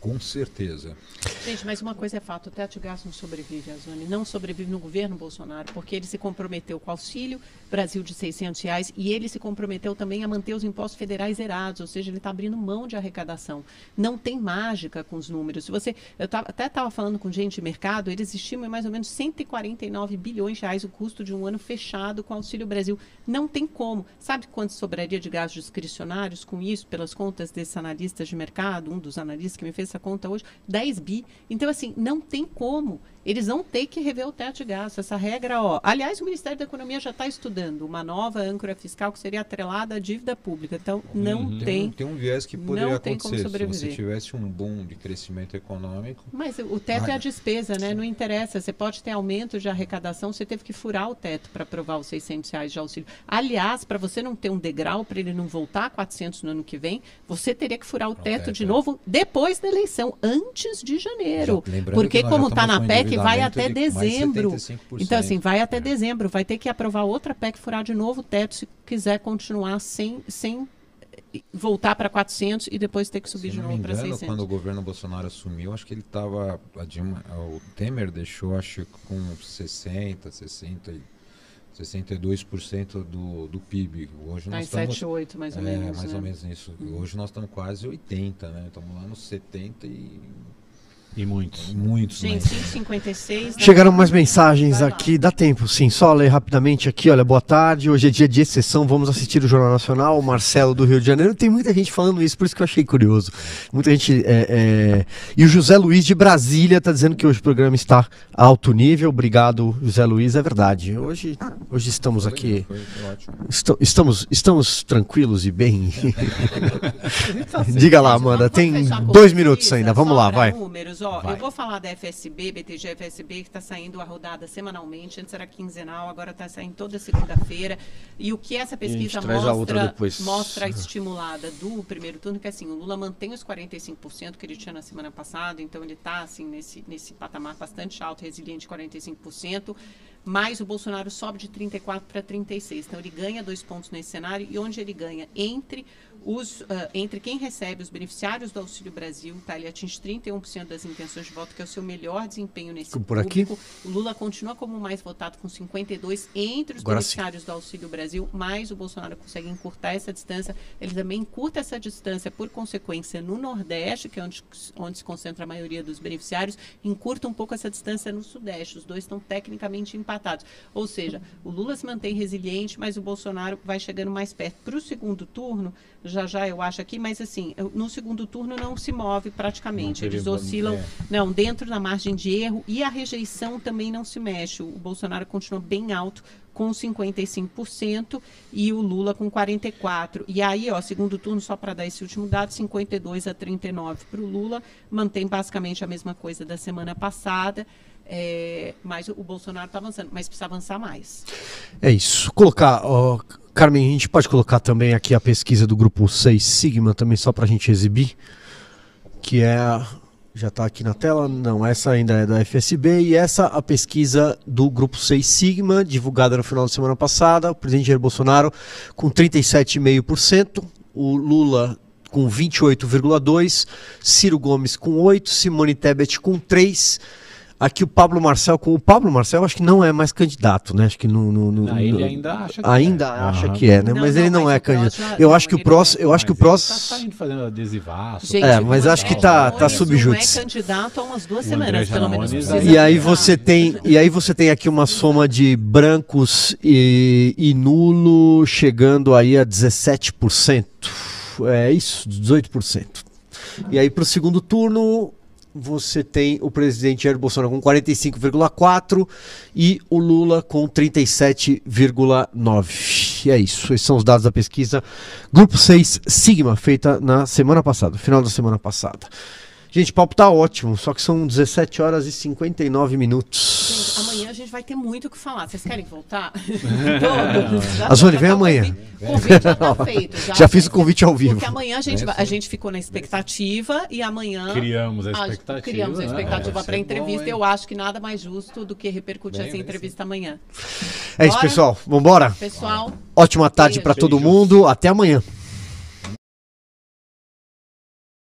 Com certeza. Gente, mas uma coisa é fato, o teto de gasto não sobrevive, Azone, não sobrevive no governo Bolsonaro, porque ele se comprometeu com o auxílio Brasil de 600 reais e ele se comprometeu também a manter os impostos federais zerados, ou seja, ele está abrindo mão de arrecadação. Não tem mágica com os números. Se você, eu tava, até estava falando com gente de mercado, eles estimam mais ou menos 149 bilhões de reais o custo de um ano fechado com o Auxílio Brasil. Não tem como. Sabe quanto sobraria de gastos discricionários com isso, pelas contas desses analistas de mercado, um dos analistas que me fez essa conta hoje, 10 bi. Então, assim, não tem como. Eles vão ter que rever o teto de gastos. Essa regra, ó. Aliás, o Ministério da Economia já está estudando uma nova âncora fiscal que seria atrelada à dívida pública. Então, não Uhum. tem. um, tem um viés que poderia não tem como acontecer se você tivesse um boom de crescimento econômico. Mas o teto é a despesa, né? Não interessa. Você pode ter aumento de arrecadação, você teve que furar o teto para aprovar os 600 reais de auxílio. Aliás, para você não ter um degrau, para ele não voltar a 400 no ano que vem, você teria que furar o teto teto, de é. novo depois da eleição, antes de janeiro. Já- lembrando Porque como está estamos na PEC, vai endividamento até de dezembro. 75%. Então, assim, vai até É. dezembro. Vai ter que aprovar outra PEC, furar de novo o teto, se quiser continuar sem, sem voltar para 400 e depois ter que subir Se de novo para engano, 600. quando o governo Bolsonaro assumiu, acho que ele estava. O Temer deixou, acho que com 60, 60, e 62% do, do PIB. Hoje Tá nós em estamos. 7, 8, mais ou é, menos. mais né? ou menos nisso. Hoje nós estamos quase 80, né? Estamos lá nos 70 e E muitos. muitos? Gente, 556. né? Chegaram mais mensagens aqui, dá tempo, sim. Só ler rapidamente aqui, olha, boa tarde. Hoje é dia de exceção, vamos assistir o Jornal Nacional, o Marcelo do Rio de Janeiro. Tem muita gente falando isso, por isso que eu achei curioso. Muita gente. é, é, E o José Luiz de Brasília está dizendo que hoje o programa está alto nível. Obrigado, José Luiz, é verdade. Hoje, hoje estamos aqui. Estamos, estamos tranquilos e bem. <laughs> <laughs> Diga lá, Amanda, tem dois minutos ainda. Vamos lá, vai. Números, ó, Vai. Eu vou falar da FSB, BTG FSB, que está saindo a rodada semanalmente. Antes era quinzenal, agora está saindo toda segunda-feira. E o que essa pesquisa traz a mostra, mostra a estimulada do primeiro turno, que assim, o Lula mantém os 45% que ele tinha na semana passada, então ele está assim, nesse, nesse patamar bastante alto, resiliente, 45%. Mas o Bolsonaro sobe de 34 para 36. Então ele ganha dois pontos nesse cenário. E onde ele ganha? Entre os, ah, entre quem recebe os beneficiários do Auxílio Brasil, tá? ele atinge 31% das intenções de voto, que é o seu melhor desempenho nesse Por aqui? público. O Lula continua como o mais votado com 52 entre os Agora sim. beneficiários do Auxílio Brasil, mas o Bolsonaro consegue encurtar essa distância. Ele também encurta essa distância, por consequência, no Nordeste, que é onde, onde se concentra a maioria dos beneficiários, encurta um pouco essa distância no Sudeste. Os dois estão tecnicamente empatados. Ou seja, o Lula se mantém resiliente, mas o Bolsonaro vai chegando mais perto. Para o segundo turno, já já eu acho aqui, mas assim, no segundo turno não se move praticamente. Eles oscilam é. não, dentro da margem de erro e a rejeição também não se mexe. O Bolsonaro continua bem alto com 55% e o Lula com 44. E aí, ó, segundo turno só para dar esse último dado, 52 a 39 para o Lula, mantém basicamente a mesma coisa da semana passada. é, mas o Bolsonaro está avançando, mas precisa avançar mais. É isso. Colocar, ó, Carmen, a gente pode colocar também aqui a pesquisa do grupo 6 Sigma, também só para a gente exibir, que é. Já está aqui na tela? Não, essa ainda é da FSB e essa a pesquisa do grupo 6 Sigma, divulgada no final da semana passada. O presidente Jair Bolsonaro com 37,5%, o Lula com 28,2%, Ciro Gomes com 8%, Simone Tebet com 3%. Aqui o Pablo Marcel, com o Pablo Marcel, acho que não é mais candidato, né? Acho que no, no- no- Ah, ele ainda acha que ainda é. acha que é, né? Não, mas não, ele não mas é candidato. já- eu acho que o próximo, eu acho que o próximo, Tá saindo fazendo adesivaço. Gente, É, mas acho que André tá- tá Janones sob não júdice. é candidato há umas duas semanas, pelo menos. Precisa e aí você tem, e aí você tem aqui uma soma de brancos e, e nulo chegando aí a 17%. É isso, 18%. E aí para o segundo turno você tem o presidente Jair Bolsonaro com 45,4 e o Lula com 37,9. E é isso, esses são os dados da pesquisa Grupo 6 Sigma, feita na semana passada, final da semana passada. Gente, o papo tá ótimo, só que são 17 horas e 59 minutos. Gente, amanhã a gente vai ter muito o que falar. Vocês querem voltar? <laughs> Todos. Azone, vem amanhã. convite- O convite já tá feito. Já, Já fiz o convite ao vivo. Porque amanhã a gente, É, vai- a gente ficou na expectativa e amanhã. Criamos a Ah, expectativa. criamos a né? expectativa vai para a entrevista. bom, eu acho que nada mais justo do que repercutir Bem, essa entrevista amanhã. É isso, Bora? pessoal. Vambora? Pessoal, Ótima tarde para todo mundo. Até amanhã.